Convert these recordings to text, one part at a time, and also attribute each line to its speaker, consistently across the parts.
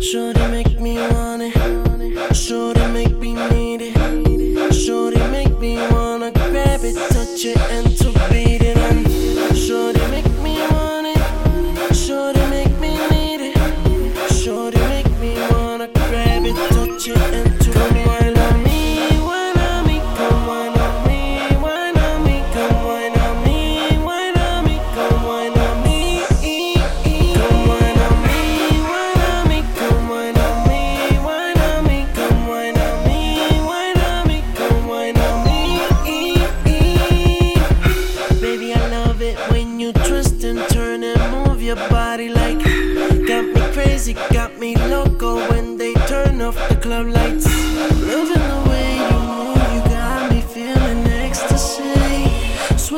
Speaker 1: Shorty make me want it. Shorty make me need it. Shorty make me wanna grab it, touch it, and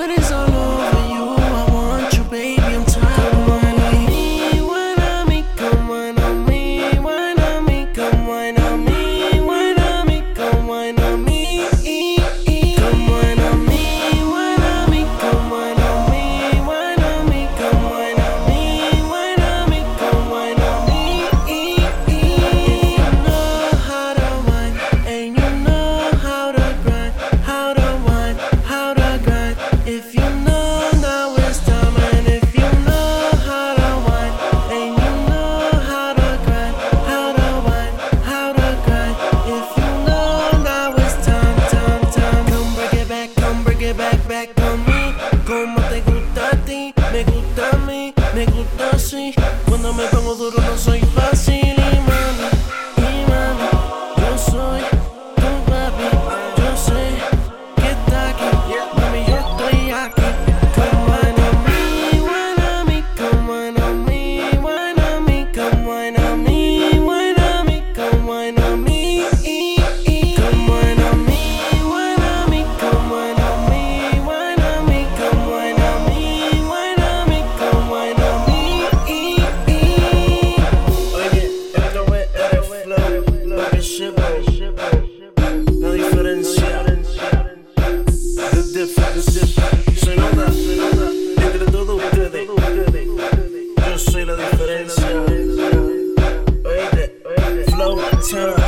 Speaker 1: what is on Como te gusta a ti, me gusta a mí, me gusta así. Cuando me pongo duro love this shit, bro. Know you feel this shit. It's different, it's different. Soy nota, entre todos ustedes. Yo soy la diferencia. Oíste, flow, time.